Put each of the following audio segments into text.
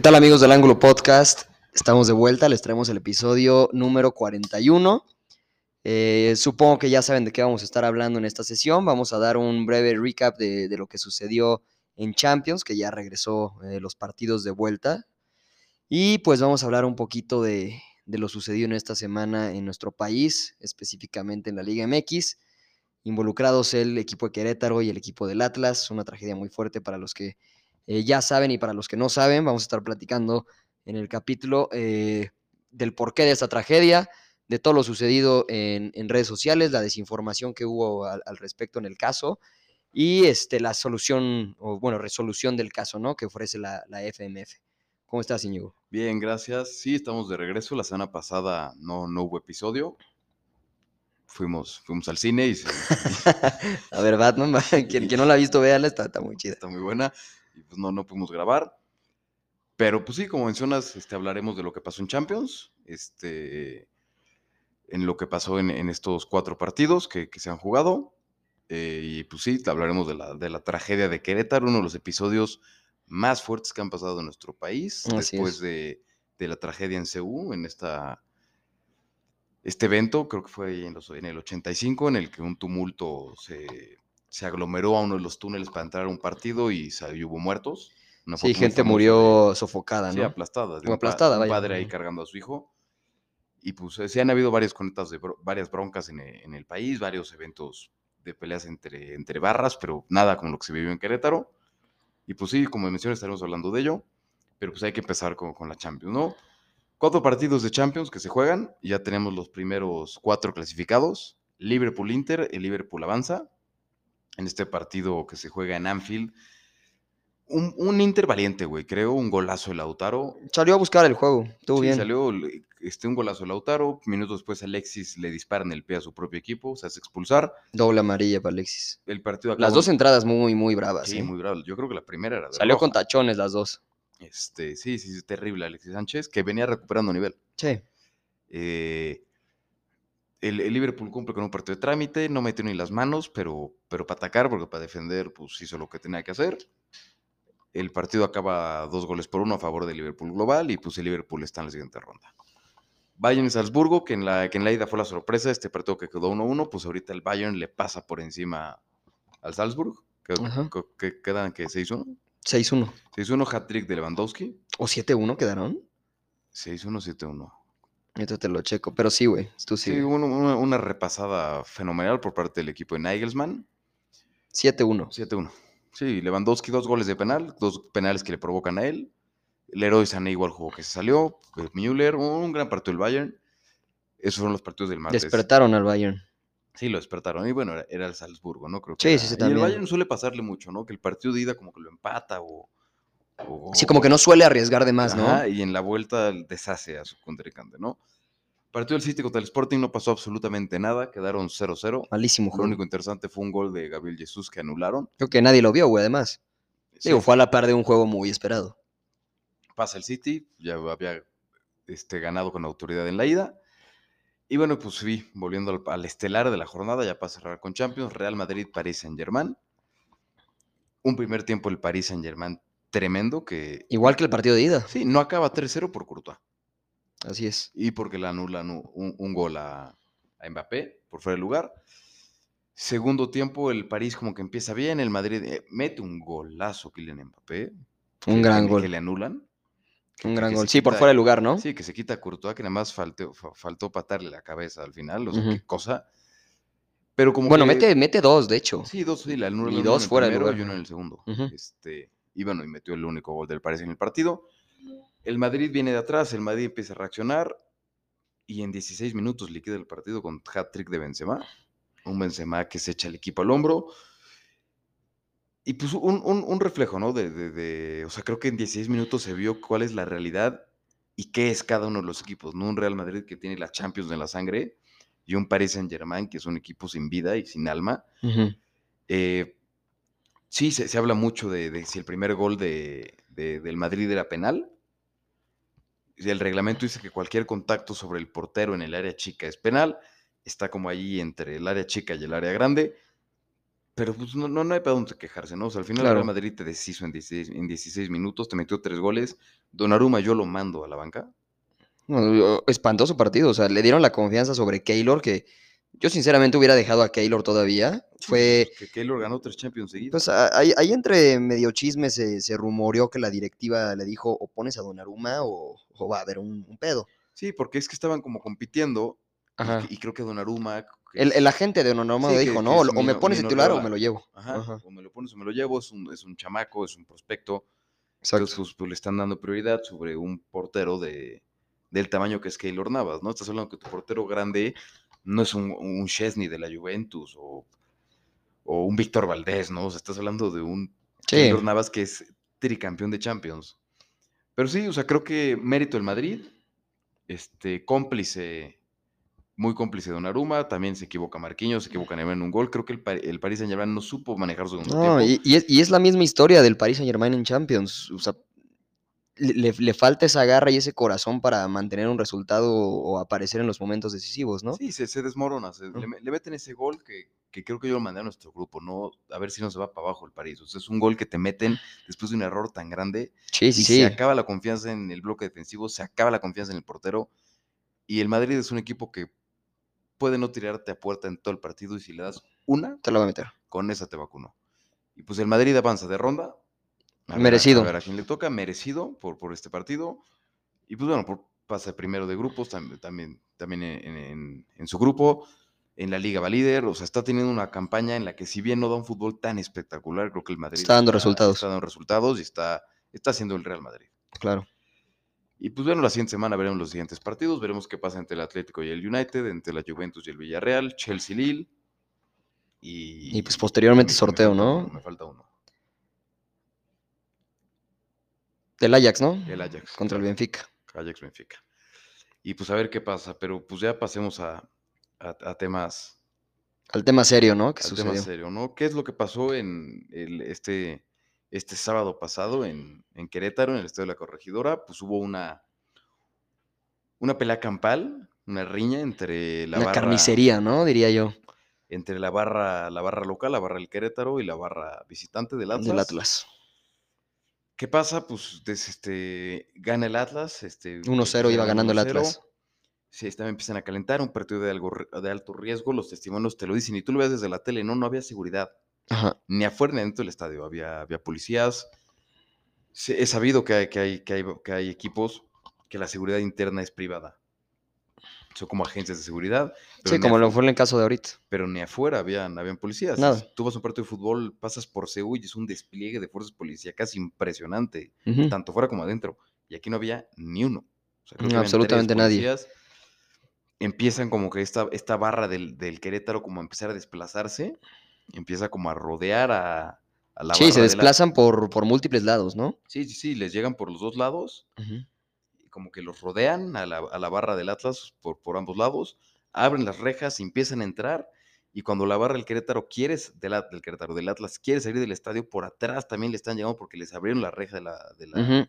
¿Qué tal amigos del Ángulo Podcast? Estamos de vuelta, les traemos el episodio número 41. Eh, supongo que ya saben de qué vamos a estar hablando en esta sesión. Vamos a dar un breve recap de, lo que sucedió en Champions, que ya regresó eh, los partidos de vuelta. Y pues vamos a hablar un poquito de, de lo sucedido en esta semana en nuestro país, específicamente en la Liga MX. Involucrados el equipo de Querétaro y el equipo del Atlas, una tragedia muy fuerte para los que eh, ya saben y para los que no saben, vamos a estar platicando en el capítulo eh, del porqué de esta tragedia, de todo lo sucedido en, en redes sociales, la desinformación que hubo al, al, respecto en el caso y este, la solución, o bueno, resolución del caso, ¿no? Que ofrece la, la FMF. ¿Cómo estás, Íñigo? Bien, gracias. Sí, estamos de regreso. La semana pasada no, no hubo episodio. Fuimos, fuimos al cine y... Se... a ver, Batman, quien, quien, no la ha visto, véala, está, está muy chida. Está muy buena y pues no, no pudimos grabar. Pero pues sí, como mencionas, este, hablaremos de lo que pasó en Champions, este, en lo que pasó en, en estos cuatro partidos que, que se han jugado. Eh, y pues sí, hablaremos de la, de la tragedia de Querétaro, uno de los episodios más fuertes que han pasado en nuestro país, Así después es. de, de, la tragedia en Ceú, en esta, este evento, creo que fue en, los, en el 85, en el que un tumulto se, se aglomeró a uno de los túneles para entrar a un partido y, y hubo muertos. Una sí, gente murió de, sofocada, ¿no? Sí, aplastada. Un, aplastada, un vaya. padre ahí cargando a su hijo. Y pues sí han habido varias conectas de varias broncas en el, en el, país, varios eventos de peleas entre, entre barras, pero nada como lo que se vivió en Querétaro. Y pues sí, como mencioné, estaremos hablando de ello, pero pues hay que empezar con, con la Champions, ¿no? Cuatro partidos de Champions que se juegan, y ya tenemos los primeros cuatro clasificados. Liverpool-Inter, el Liverpool avanza, en este partido que se juega en Anfield. Un, un Inter valiente, güey, creo, un golazo de Lautaro. Salió a buscar el juego, estuvo sí, bien. Salió este, un golazo de Lautaro, minutos después Alexis le dispara en el pie a su propio equipo, se hace expulsar. Doble amarilla para Alexis. El partido acabó... Las dos entradas muy, muy bravas. Sí, ¿eh? muy bravas. Yo creo que la primera era de Salió roja. con tachones las dos. Este, sí, sí, sí, terrible Alexis Sánchez, que venía recuperando nivel. Sí. Eh, el, el, Liverpool cumple con un partido de trámite, no metió ni las manos, pero, pero para atacar, porque para defender, pues hizo lo que tenía que hacer. El partido acaba dos goles por uno a favor del Liverpool global y pues el Liverpool está en la siguiente ronda. Bayern y Salzburgo, que en, la, que en la ida fue la sorpresa, este partido que quedó 1-1, pues ahorita el Bayern le pasa por encima al Salzburg, que, que, que quedan que 6-1. 6-1. 6-1 hat-trick de Lewandowski. ¿O 7-1 quedaron? 6-1, 7-1. Esto te lo checo, pero sí, güey. Tú sí. sí una, una, una, repasada fenomenal por parte del equipo de Nagelsmann. 7-1. 7-1. Sí, Lewandowski, dos goles de penal, dos penales que le provocan a él. Leroy Sané igual jugó que se salió. Müller, un gran partido del Bayern. Esos fueron los partidos del martes. Despertaron al Bayern. Sí, lo despertaron. Y bueno, era, era el Salzburgo, ¿no? Creo que sí, era. sí, sí, y el Bayern suele pasarle mucho, ¿no? Que el partido de ida como que lo empata o... o sí, como que no suele arriesgar de más, ajá, ¿no? Y en la vuelta deshace a su contrincante, ¿no? Partido del City contra el Sporting no pasó absolutamente nada, quedaron 0-0. Malísimo juego. Lo único interesante fue un gol de Gabriel Jesús que anularon. Creo que nadie lo vio, güey, además. Sí. Digo, fue a la par de un juego muy esperado. Pasa el City, ya había este, ganado con autoridad en la ida. Y bueno, pues sí, volviendo al, al, estelar de la jornada, ya para cerrar con Champions, Real Madrid, París Saint-Germain. Un primer tiempo el París Saint-Germain tremendo que... Igual que el partido de ida. Sí, no acaba 3-0 por Courtois. Así es. Y porque le anulan un, un gol a, a, Mbappé por fuera de lugar. Segundo tiempo, el París como que empieza bien, el Madrid eh, mete un golazo Kylian Mbappé. Un que, gran que, gol. Que le anulan. Un gran gol. Sí, por fuera de lugar, ¿no? Sí, que se quita a Courtois, que nada más faltó, faltó patarle la cabeza al final, o sea, uh -huh. qué cosa. Pero como bueno, que... mete, mete dos, de hecho. Sí, dos, sí, la anulan y dos fuera de lugar. y uno en el segundo. Uh -huh. este, y bueno, y metió el único gol del París en el partido. El Madrid viene de atrás, el Madrid empieza a reaccionar y en 16 minutos liquida el partido con hat-trick de Benzema. Un Benzema que se echa el equipo al hombro. Y pues un, un, un reflejo, ¿no? De, de, de, o sea, creo que en 16 minutos se vio cuál es la realidad y qué es cada uno de los equipos, ¿no? Un Real Madrid que tiene la Champions en la sangre y un Paris Saint Germain que es un equipo sin vida y sin alma. Uh -huh. eh, sí, se, se, habla mucho de, de, si el primer gol de, del Madrid era penal. El reglamento dice que cualquier contacto sobre el portero en el área chica es penal. Está como allí entre el área chica y el área grande. Pero pues no, no, no hay para dónde quejarse, ¿no? O sea, al final el. Real Madrid te deshizo en 16, en 16 minutos, te metió tres goles. Donnarumma yo lo mando a la banca. No, espantoso partido. O sea, le dieron la confianza sobre Keylor, que yo sinceramente hubiera dejado a Keylor todavía. Fue. Que Keylor ganó tres Champions seguidos. Pues ahí, ahí entre medio chisme se, se rumoreó que la directiva le dijo o pones a Donnarumma o, o va a haber un, un pedo. Sí, porque es que estaban como compitiendo. y- Ajá. Y, creo que Donnarumma... que El, el agente de Donnarumma Sí, que- dijo, que ¿no? O, me pones titular o me lo llevo. Ajá, Ajá, o me lo pones o me lo llevo, es un, es un chamaco, es un prospecto. Exacto. Entonces, pues, pues, le están dando prioridad sobre un portero de, del tamaño que es Keylor Navas, ¿no? Estás hablando que tu portero grande no es un, un Chesney de la Juventus o, o un Víctor Valdés, ¿no? O sea, estás hablando de un Sí, Navas que es tricampeón de Champions. Pero sí, o sea, creo que mérito el Madrid, este, cómplice, muy cómplice de Donnarumma, también se equivoca Marquinhos, se equivoca Neymar en un gol. Creo que el, el Paris Saint-Germain no supo manejar su segundo no, tiempo. y, y es, y es la misma historia del Paris Saint Germain en Champions. O sea, le, le- falta esa garra y ese corazón para mantener un resultado o aparecer en los momentos decisivos, ¿no? Sí, se, se desmorona. se- le, me- le meten ese gol que, que creo que yo lo mandé a nuestro grupo, ¿no? A ver si no se va para abajo el París. O sea, es un gol que te meten después de un error tan grande. Sí, sí, y sí. se acaba la confianza en el bloque defensivo, se acaba la confianza en el portero. Y el Madrid es un equipo que puede no tirarte a puerta en todo el partido y si le das una, Te lo voy a meter. con esa te vacunó. Y pues el Madrid avanza de ronda. A a- Merecido. A ver a quién le toca, merecido por, por este partido. Y pues bueno, por, pasa primero de grupos, tam- también, también en, en- en su grupo. En la Liga va líder, o sea, está teniendo una campaña en la que si bien no da un fútbol tan espectacular, creo que el Madrid Está dando resultados. Está dando resultados y está, está haciendo el Real Madrid. Claro. Y pues bueno, la siguiente semana veremos los siguientes partidos, veremos qué pasa entre el Atlético y el United, entre la Juventus y el Villarreal, Chelsea Lille. Y, Y, pues, posteriormente me- me sorteo, ¿no? me falta uno. Del Ajax, ¿no? El Ajax. Contra el Benfica. Ajax Benfica. Y pues a ver qué pasa, pero pues ya pasemos a, a- a temas, Al tema serio, ¿no? Al tema serio, ¿no? ¿Qué es lo que pasó en el- este, este sábado pasado en, en Querétaro, en el Estadio de la Corregidora? Pues hubo una, una pelea campal, una riña entre la Una barra, carnicería, ¿no? Diría yo. entre la barra, la barra local, la barra del Querétaro y la barra visitante del Atlas. Del Atlas. ¿Qué pasa? Pues des- este, gana el Atlas. Este, 1-0 iba ganando el 1-0. Atlas. Sí, también empiezan a calentar, un partido de, algo, de alto riesgo, los testimonios te lo dicen y tú lo ves desde la tele, no, no había seguridad, Ajá. ni afuera ni dentro del estadio, había, había policías. He sabido que hay, que, hay, que, hay, que hay equipos que la seguridad interna es privada. Son como agencias de seguridad. pero Sí, como lo fue en el caso de ahorita. pero ni afuera habían, habían policías. Nada. Tú vas a un partido de fútbol, pasas por Seúl y es un despliegue de fuerzas policíacas impresionante, tanto fuera como adentro. Y aquí no había ni uno. O sea, No, absolutamente nadie. Empiezan como que esta, esta barra del, del Querétaro como a empezar a desplazarse, empieza como a rodear a, a la Sí, se de la- desplazan por, por múltiples lados, ¿no? Sí, sí, sí, les llegan por los dos lados y como que los rodean a la, a la barra del Atlas por, por ambos lados, abren las rejas, empiezan a entrar y cuando la barra del Querétaro quiere, del, del Querétaro, del Atlas quiere salir del estadio, por atrás también le están llegando porque les abrieron la reja de la, de la,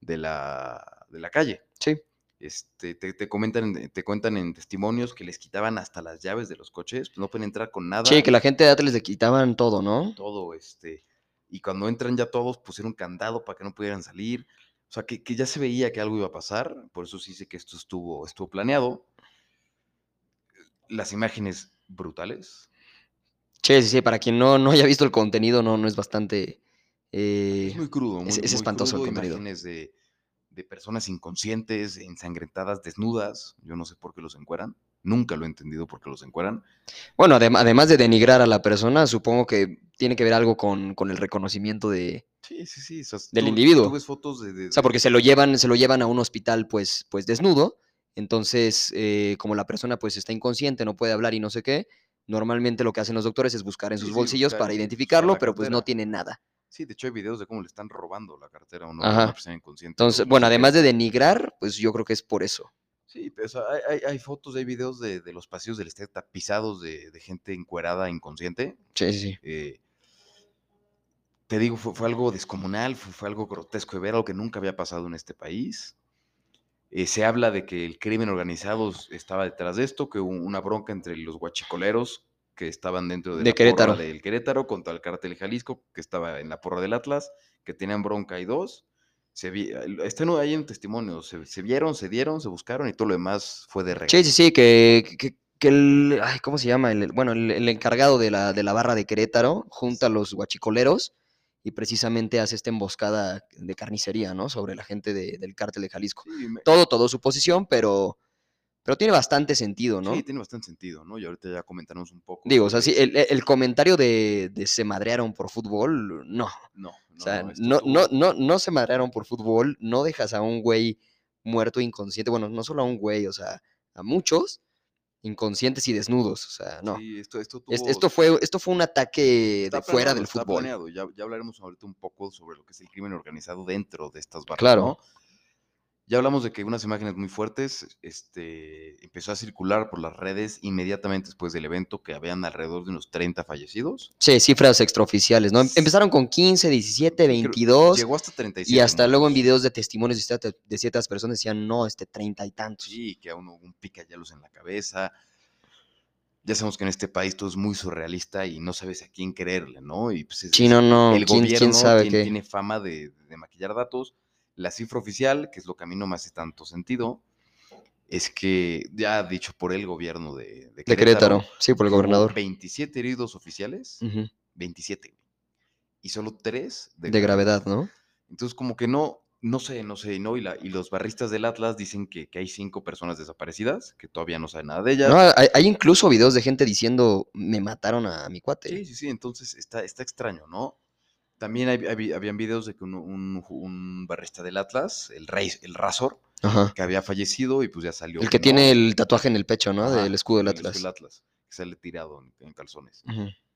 de la, de la calle. Sí. Este, te, te comentan, en- te cuentan en testimonios que les quitaban hasta las llaves de los coches, no pueden entrar con nada. Sí, que la gente de Atlas le quitaban todo, ¿no? todo, este, y cuando entran ya todos pusieron candado para que no pudieran salir, o sea, que, que ya se veía que algo iba a pasar, por eso sí sé que esto estuvo, estuvo planeado. Las imágenes brutales, Sí, sí, sí. Para quien no, no haya visto el contenido, no, no es bastante. eh, es muy crudo, muy, es- es muy espantoso el contenido. imágenes de, de personas inconscientes, ensangrentadas, desnudas, yo no sé por qué los encueran, nunca lo he entendido por qué los encueran. Bueno, adem- además de denigrar a la persona, supongo que tiene que ver algo con, con el reconocimiento de. Sí, sí, sí. o sea, Del tú- individuo. Tú ves fotos de... de- O sea, porque se lo llevan, se lo llevan a un hospital, pues, pues desnudo. Entonces, eh, como la persona pues está inconsciente, no puede hablar y no sé qué, normalmente lo que hacen los doctores es buscar en sus sí, bolsillos para pues, identificarlo, pero pues no tiene nada. Sí, de hecho hay videos de cómo le están robando la cartera a una, Ajá. persona inconsciente. Entonces, bueno, además de denigrar, pues yo creo que es por eso. Sí, sea, hay, hay- hay fotos, hay videos de, de los pasillos del estadio tapizados de, de gente encuerada, inconsciente. Sí, sí, sí. eh, te digo, fue, fue algo descomunal, fue, fue algo grotesco de ver, algo que nunca había pasado en este país. Eh, se habla de que el crimen organizado estaba detrás de esto, que hubo una bronca entre los guachicoleros, que estaban dentro de, De la Querétaro. porra del Querétaro contra el Cártel Jalisco, que estaba en la porra del Atlas, que tenían bronca y dos. Se vi, está ahí en testimonio, se, se vieron, se dieron, se buscaron y todo lo demás fue de regla. Sí, sí, sí, que, que, que el, ay, ¿cómo se llama? El, bueno, el, el encargado de la, de la barra de Querétaro junta a los guachicoleros y precisamente hace esta emboscada de carnicería, ¿no? Sobre la gente de- del cártel de Jalisco. Sí, me- Todo, todo su posición, pero, pero tiene bastante sentido, ¿no? sí, tiene bastante sentido, ¿no? Y ahorita ya comentaremos un poco. Digo, o sea, sí, el, el- comentario de, de se madrearon por fútbol, no. No, no, O sea, no, no, no se madrearon por fútbol, no dejas a un güey muerto inconsciente, bueno, no solo a un güey, o sea, a muchos inconscientes y desnudos, o sea, no. Sí, esto, esto, Es- tuvo- esto, fue, esto fue un ataque de fuera planeado, del fútbol. planeado. Ya, ya hablaremos ahorita un poco sobre lo que es el crimen organizado dentro de estas barras. Claro. ¿no? Ya hablamos de que unas imágenes muy fuertes este, empezó a circular por las redes inmediatamente después del evento, que habían alrededor de unos 30 fallecidos. Sí, cifras extraoficiales, ¿no? Em- Empezaron con 15, 17, Creo- 22 Llegó hasta 37. y hasta luego en videos de testimonios de cierta- de ciertas personas decían, no, este 30 y tantos. Sí, que a uno un picayalos en la cabeza. Ya sabemos que en este país todo es muy surrealista y no sabes a quién creerle, ¿no? Y pues es- Sí, no, no, el ¿quién, gobierno quién sabe tiene, qué? tiene fama de, de maquillar datos. La cifra oficial, que es lo que a mí no me hace tanto sentido, es que ya dicho por el gobierno de, De Querétaro, sí, por el gobernador. 27 heridos oficiales, Ujú, 27. Y solo 3 De gravedad, ¿no? Entonces, como que no, no sé, no sé, ¿no? Y, la, y los barristas del Atlas dicen que, que hay cinco personas desaparecidas, que todavía no saben nada de ellas. No, hay, hay incluso videos de gente diciendo, me mataron a mi cuate. Sí, sí, sí, entonces está, está extraño, ¿no? También hay- hay- habían videos de que un, un, un barrista del Atlas, el Rey, el Razor, Ajá. que había fallecido y pues ya salió. El que no, tiene el tatuaje en el pecho, ¿no? ajá, Del escudo del el escudo Atlas. del Atlas, que sale tirado en, en calzones.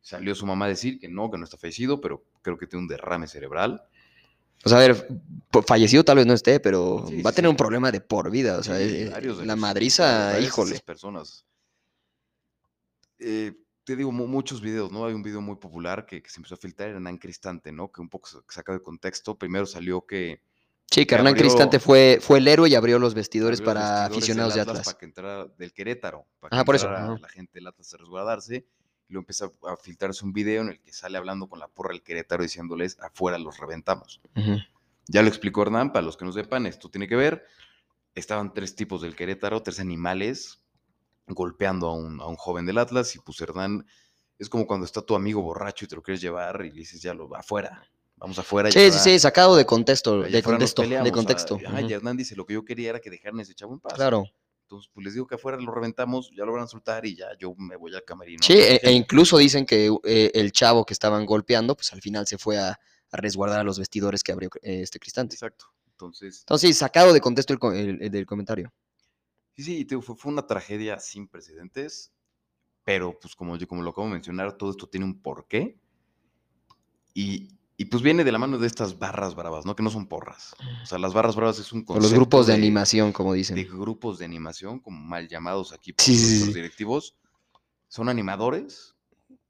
Salió su mamá a decir que no, que no está fallecido, pero creo que tiene un derrame cerebral. O sea, a ver, fallecido tal vez no esté, pero Sí, va a tener sí. un problema de por vida. O sea, Sí, eh, la madriza, híjole. personas. Eh, te digo, mu- muchos videos, ¿no? Hay un video muy popular que, que se empezó a filtrar, Hernán Cristante, ¿no? Que un poco sa- sacado de contexto. Primero salió que Sí, que Hernán Cristante fue, fue el héroe y abrió los vestidores abrió para vestidores aficionados de Atlas. Para que entrara del Querétaro. Para que Ajá, por eso, ajá. la gente del Atlas a resguardarse. Y luego empieza a filtrarse un video en el que sale hablando con la porra del Querétaro diciéndoles, afuera los reventamos. Ya lo explicó Hernán, para los que no sepan, esto tiene que ver. Estaban tres tipos del Querétaro, tres animales, golpeando a un, a un joven del Atlas. Y pues Hernán, es como cuando está tu amigo borracho y te lo quieres llevar y le dices, ya lo va afuera, vamos afuera. Sí, sí, sí, sacado de contexto, de contexto, de peleamos", ah, contexto. Hernán dice, lo que yo quería era que dejaran ese chavo en paz. Claro. Entonces, pues les digo que afuera lo reventamos, ya lo van a soltar y ya yo me voy al camerino. Sí, e, e incluso dicen que eh, el chavo que estaban golpeando, pues al final se fue a, a resguardar a los vestidores que abrió eh, este Cristante. Exacto. Entonces, Entonces, sí, sacado de contexto el, co- el- el del comentario. Sí, sí, te fue, fue una tragedia sin precedentes, pero pues como yo como lo acabo de mencionar, todo esto tiene un porqué. Y, y pues viene de la mano de estas barras bravas, ¿no? Que no son porras. O sea, las barras bravas es un O concepto los grupos de, animación, como de dicen. grupos de animación, como mal llamados aquí por Sí, sí, sí. directivos. Son animadores.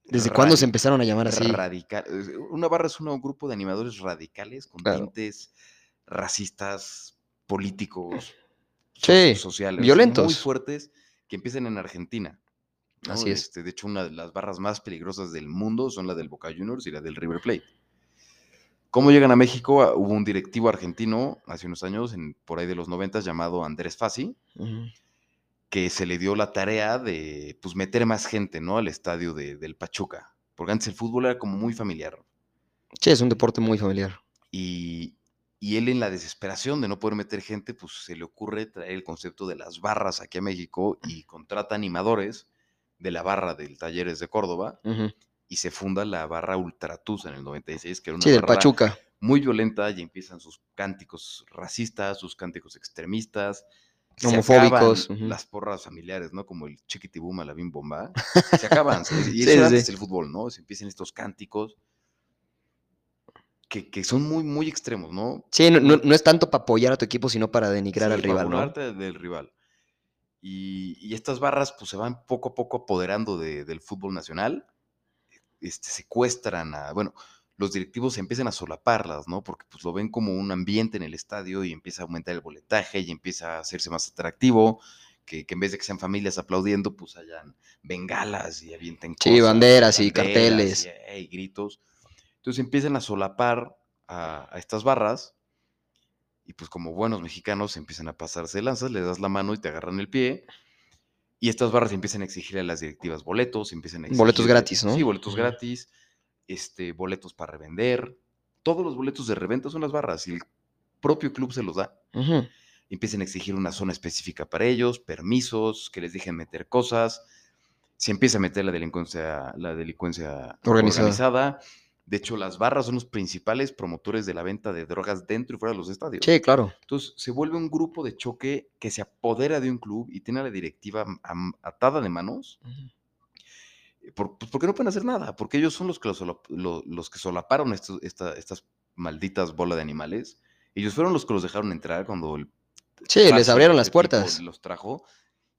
¿Desde cuándo se empezaron a llamar así? radical- eh, Una barra es un grupo de animadores radicales con Claro. tintes racistas, políticos, Sí, sociales, muy violentos. fuertes que empiezan en Argentina. ¿no? Así es. Este, de hecho, una de las barras más peligrosas del mundo son la del Boca Juniors y la del River Plate. ¿Cómo llegan a México? Ah, Hubo un directivo argentino hace unos años, en, por ahí de los noventas, llamado Andrés Fassi, que se le dio la tarea de pues, meter más gente ¿no? al estadio de- del Pachuca. Porque antes el fútbol era como muy familiar. Sí, es un deporte muy familiar. Y, y él en la desesperación de no poder meter gente, pues se le ocurre traer el concepto de las barras aquí a México y contrata animadores de la barra del Talleres de Córdoba y se funda la barra Ultratus en el 96, que era una Sí, del barra Pachuca. muy violenta y empiezan sus cánticos racistas, sus cánticos extremistas. se Homofóbicos. Las porras familiares, ¿no? Como el chiquitibuma, la bim bomba. Se acaban. y eso sí, sí. del fútbol, ¿no? Se empiezan estos cánticos que, que son muy, muy extremos, ¿no? Sí, no, no- no es tanto para apoyar a tu equipo, sino para denigrar Sí, al para rival, ¿no? burlarte del rival. Y, y estas barras pues se van poco a poco apoderando de- del fútbol nacional, este, secuestran a, bueno, los directivos empiezan a solaparlas, ¿no? Porque pues lo ven como un ambiente en el estadio y empieza a aumentar el boletaje y empieza a hacerse más atractivo, que, que en vez de que sean familias aplaudiendo, pues hayan bengalas y avienten Sí, cosas, banderas y banderas carteles. Y, eh, y gritos. Entonces empiezan a solapar a, a estas barras y pues como buenos mexicanos empiezan a pasarse lanzas, le das la mano y te agarran el pie. Y estas barras empiezan a exigir a las directivas boletos, empiezan a Boletos gratis, ¿no? Sí, boletos gratis, este, boletos para revender. Todos los boletos de reventa son las barras y el propio club se los da. Empiezan a exigir una zona específica para ellos, permisos, que les dejen meter cosas. Se empieza a meter la delincuencia, la delincuencia Organizada. organizada. De hecho, las barras son los principales promotores de la venta de drogas dentro y fuera de los estadios. Sí, claro. Entonces se vuelve un grupo de choque que se apodera de un club y tiene a la directiva atada de manos. eh, Por, pues, porque no pueden hacer nada, porque ellos son los que, los, que solaparon estos- esta- estas malditas bolas de animales. Ellos fueron los que los dejaron entrar cuando el Sí, les abrieron las este puertas. Los trajo.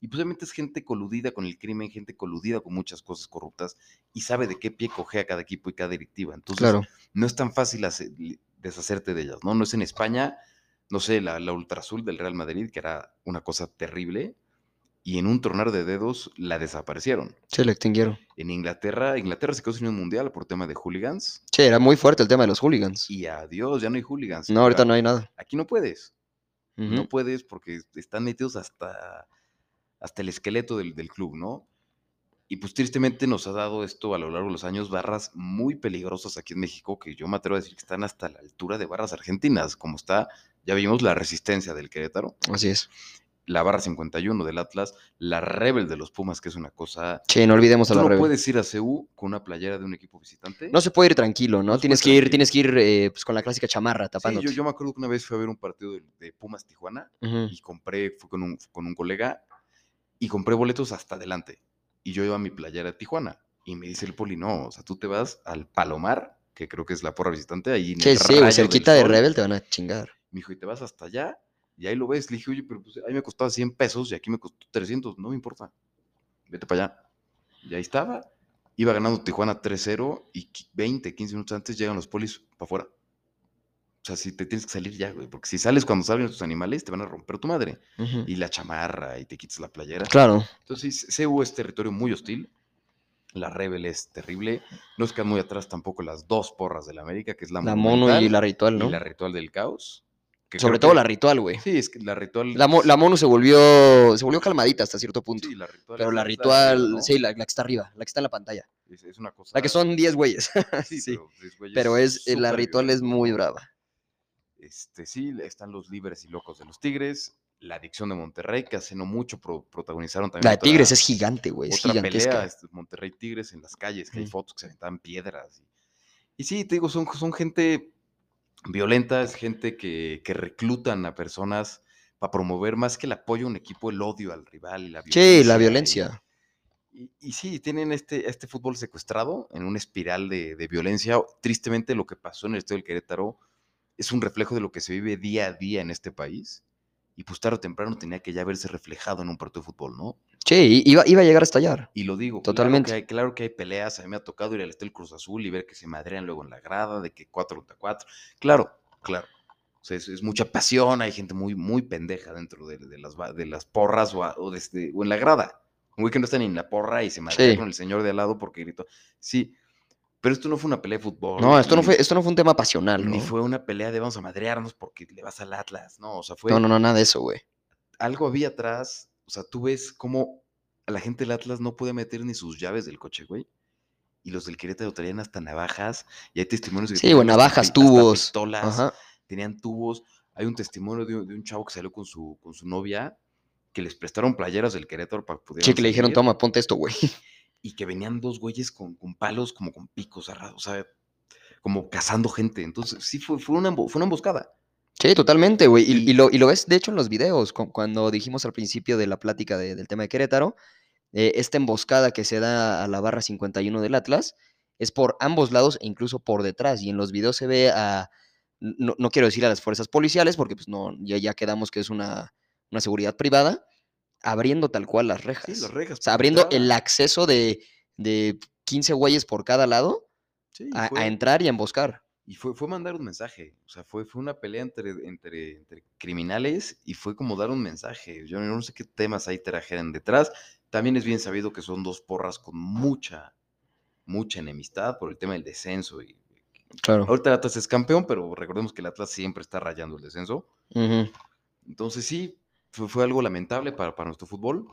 Y pues obviamente es gente coludida con el crimen, gente coludida con muchas cosas corruptas y sabe de qué pie cogea cada equipo y cada directiva. Entonces, Claro. no es tan fácil deshacerte de ellas, ¿no? No es en España, no sé, la, la Ultra Azul del Real Madrid, que era una cosa terrible, y en un tronar de dedos la desaparecieron. Sí, la extinguieron. En Inglaterra, Inglaterra se quedó sin un mundial por tema de hooligans, Sí, era muy fuerte el tema de los hooligans. y adiós, ya no hay hooligans. No, ahorita no hay nada. Aquí no puedes, no puedes porque están metidos hasta, hasta el esqueleto del, del club, ¿no? Y pues tristemente nos ha dado esto a lo largo de los años barras muy peligrosas aquí en México, que yo me atrevo a decir que están hasta la altura de barras argentinas, como está, ya vimos la resistencia del Querétaro, Así es. la barra 51 del Atlas, la Rebel de los Pumas, que es una cosa... Sí, no olvidemos a la no Rebel. puedes ir a CU con una playera de un equipo visitante. No se puede ir tranquilo, ¿no? Tienes, que ir, tranquilo. tienes que ir eh, pues, con la clásica chamarra Sí, tapándote. yo, yo me acuerdo que una vez fui a ver un partido de, de Pumas Tijuana y compré, fui con un, con un colega y compré boletos hasta adelante. Y yo iba a mi playera de Tijuana. Y me dice el poli, no, o sea, tú te vas al Palomar, que creo que es la porra visitante, ahí en Sí, sí, cerquita de sol". Rebel te van a chingar. Me dijo, y te vas hasta allá, y ahí lo ves. Le dije, oye, pero pues ahí me costaba 100 pesos y aquí me costó 300, no me importa. Vete para allá. Y ahí estaba. Iba ganando Tijuana 3-0 y qui- 20, 15 minutos antes llegan los polis para afuera. O sea, si te tienes que salir ya, güey, porque si sales cuando salen tus animales, te van a romper tu madre. Y la chamarra y te quitas la playera. Claro. Entonces, CU es territorio muy hostil. La Rebel es terrible. No se quedan muy atrás tampoco las dos porras de la América, que es la, La mono y la ritual, ¿no? y la Ritual del Caos. Sobre todo que- la ritual, güey. Sí, es que la Ritual. La, mo- la mono se volvió, se volvió calmadita hasta cierto punto. sí, la Ritual pero la ritual, arriba, ¿no? sí, la, la que está arriba, la que está en la pantalla. Es, es una cosa. La que son 10 güeyes. Sí, sí. pero, es, güey, Pero es, la ritual es muy brava. Este, sí, están los libres y locos de los Tigres. La adicción de Monterrey, que hace no mucho pro- protagonizaron también. La de otra- Tigres es gigante, güey. Es otra gigantesca. pelea, este, Monterrey Tigres en las calles, que hay fotos que se aventaban piedras. Y, y sí, te digo, son, son gente violenta, es gente que, que reclutan a personas para promover más que el apoyo a un equipo, el odio al rival y la violencia. Sí, la y- violencia. Y, y sí, tienen este, este fútbol secuestrado en una espiral de, de violencia. Tristemente, lo que pasó en el Estadio del Querétaro es un reflejo de lo que se vive día a día en este país. Y pues tarde o temprano tenía que ya verse reflejado en un partido de fútbol, ¿no? Sí, iba, iba a llegar a estallar. Y lo digo, Totalmente. Claro que, hay, claro que hay peleas. A mí me ha tocado ir al Estadio del Cruz Azul y ver que se madrean luego en la grada, de que 4 contra 4. Claro, claro. O sea, es, es mucha pasión, hay gente muy, muy pendeja dentro de, de las, de las porras o, a- o desde- o en la grada. Un güey que no está ni en la porra y se madrea Sí. con el señor de al lado porque gritó. Sí, pero esto no fue una pelea de fútbol. No, esto no ni- fue, esto no fue un tema pasional, Ni ¿no? fue una pelea de vamos a madrearnos porque le vas al Atlas. No, o sea, fue No, no, no, nada de eso, güey. algo había atrás. O sea, tú ves cómo a la gente del Atlas no puede meter ni sus llaves del coche, güey. Y los del Querétaro traían hasta navajas. Y hay testimonios de que Sí, güey, navajas, hasta tubos. pistolas, Ajá. tenían tubos. Hay un testimonio de, un- de un chavo que salió con su, con su novia que les prestaron playeras del Querétaro para poder. Sí, que le dijeron, toma, ponte esto, güey. Y que venían dos güeyes con, con palos, como con picos cerrados, o sea, como cazando gente. Entonces, sí, fue, fue, una, fue una emboscada. Sí, totalmente, güey. Y, lo, y lo ves, de hecho, en los videos, cu- cuando dijimos al principio de la plática de- del tema de Querétaro, eh, esta emboscada que se da a la barra 51 del Atlas es por ambos lados e incluso por detrás. Y en los videos se ve a, no, no quiero decir a las fuerzas policiales, porque pues no, ya, ya quedamos que es una, una seguridad privada, abriendo tal cual las rejas. Sí, las rejas. O sea, abriendo el acceso de, de 15 güeyes por cada lado Sí, a, entrar y a emboscar. Y fue, fue mandar un mensaje. O sea, fue, fue una pelea entre, entre, entre criminales y fue como dar un mensaje. Yo no sé qué temas ahí trajeron detrás. También es bien sabido que son dos porras con mucha, mucha enemistad por el tema del descenso. Y, Claro. ahorita el Atlas es campeón, pero recordemos que el Atlas siempre está rayando el descenso. Entonces sí, fue, fue algo lamentable para, para nuestro fútbol.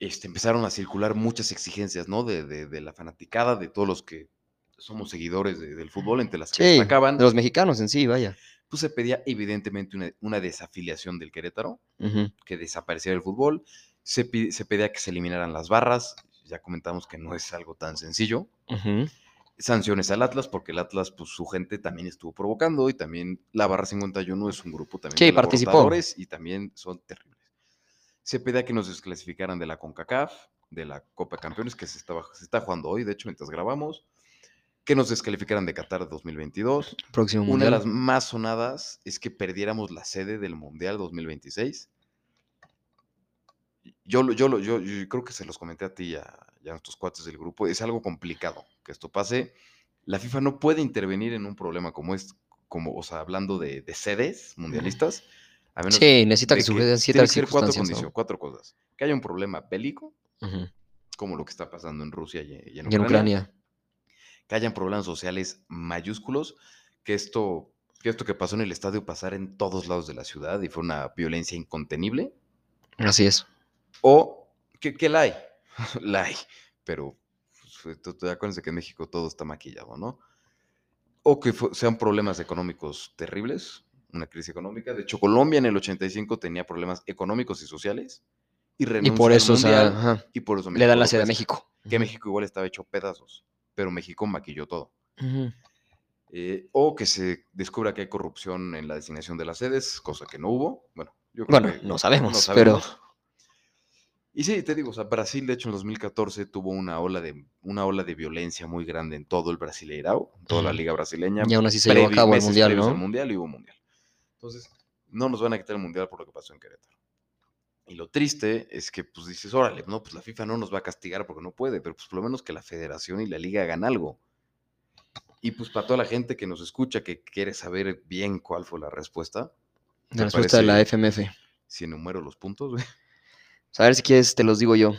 Este, empezaron a circular muchas exigencias, ¿no? De, de- de la fanaticada, de todos los que somos seguidores de- del fútbol, entre las que Sí, destacaban, de los mexicanos en sí, vaya. pues se pedía evidentemente una, una desafiliación del Querétaro, que desapareciera el fútbol, se, se pedía que se eliminaran las barras, ya comentamos que no es algo tan sencillo. Sanciones al Atlas, porque el Atlas, pues su gente también estuvo provocando y también la Barra 51 es un grupo también Sí, de participó. y también son terribles. Se pedía que nos desclasificaran de la CONCACAF, de la Copa de Campeones, que se, estaba, se está jugando hoy, de hecho, mientras grabamos, que nos descalificaran de Qatar 2022. Próximo Una de las más sonadas es que perdiéramos la sede del Mundial 2026. Yo, yo, lo- yo, yo creo que se los comenté a ti y a, y a nuestros cuates del grupo. Es algo complicado que esto pase. La FIFA no puede intervenir en un problema como es, como, o sea, hablando de, de sedes mundialistas. A menos Sí, necesita de que sucedan ciertas que cuatro. ¿no? cuatro cosas. Que haya un problema bélico, como lo que está pasando en Rusia y, y en Y en Ucrania Ucrania. que hayan problemas sociales mayúsculos, que esto, que esto que pasó en el estadio pasara en todos lados de la ciudad y fue una violencia incontenible, Así es. o que, que la hay, hay, pero pues, acuérdense que en México todo está maquillado, ¿no? O que sean problemas económicos terribles, una crisis económica. De hecho, Colombia en el 85 tenía problemas económicos y sociales y Y por al eso o sea, y por eso le dan la sede a. México. Que. México igual estaba hecho pedazos, pero México maquilló todo. Eh, o que se descubra que hay corrupción en la designación de las sedes, cosa que no hubo. Bueno, yo creo Bueno, que no sabemos, no pero- sabemos. Y sí, te digo, o sea, Brasil, de hecho, en 2014 tuvo una ola de, una ola de violencia muy grande en todo el Brasileirao, en toda la liga brasileña. Y aún así se llevó a cabo el mundial, ¿no? al mundial y hubo mundial. Entonces, no nos van a quitar el mundial por lo que pasó en Querétaro. Y lo triste es que, pues dices, órale, no, pues la FIFA no nos va a castigar porque no puede, pero pues por lo menos que la federación y la liga hagan algo. Y pues para toda la gente que nos escucha, que quiere saber bien cuál fue la respuesta, La respuesta de la FMF. si enumero los puntos, güey, A ver si quieres, te los digo yo.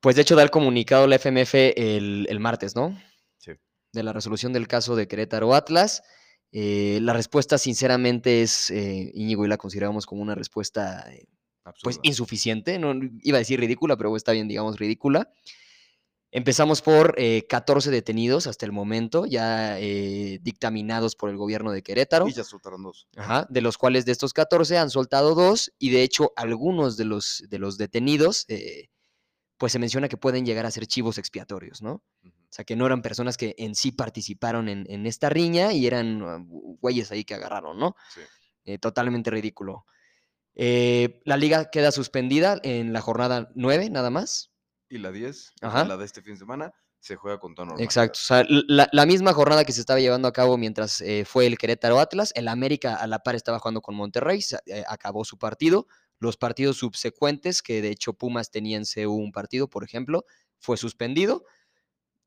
Pues de hecho da el comunicado la FMF el, el martes, ¿no? Sí. De la resolución del caso de Querétaro Atlas. Eh, la respuesta, sinceramente, es, eh, Íñigo y la consideramos como una respuesta eh, pues insuficiente, no iba a decir ridícula, pero está bien, digamos, ridícula. Empezamos por eh, 14 detenidos hasta el momento, ya eh, dictaminados por el gobierno de Querétaro. Y ya soltaron dos. Ajá, de los cuales de estos 14 han soltado dos y de hecho algunos de los, de los detenidos, eh, pues se menciona que pueden llegar a ser chivos expiatorios, ¿no? O sea, que no eran personas que en sí participaron en, en esta riña y eran ah, güeyes ahí que agarraron, ¿no? Sí. Eh, totalmente ridículo. Eh, la liga queda suspendida en la jornada 9, nada más. Y la 10, o sea, Ajá. la de este fin de semana, se juega con toda normalidad. Exacto. O sea, la, la misma jornada que se estaba llevando a cabo mientras eh, fue el Querétaro Atlas, el América a la par estaba jugando con Monterrey, se- eh, acabó su partido. Los partidos subsecuentes, que de hecho Pumas tenía en CU un partido, por ejemplo, fue suspendido.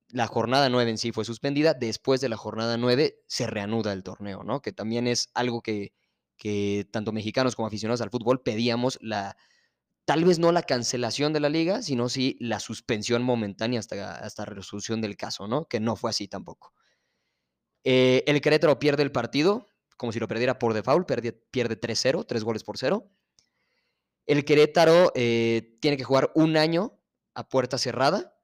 La jornada 9 en sí fue suspendida. Después de la jornada 9 se reanuda el torneo, ¿no? Que también es algo que, que tanto mexicanos como aficionados al fútbol pedíamos la, tal vez no la cancelación de la liga, sino sí la suspensión momentánea hasta, hasta resolución del caso, ¿no? Que no fue así tampoco. Eh, el Querétaro pierde el partido, como si lo perdiera por default, pierde, pierde 3-0, 3 goles por 0. El Querétaro eh, tiene que jugar un año a puerta cerrada.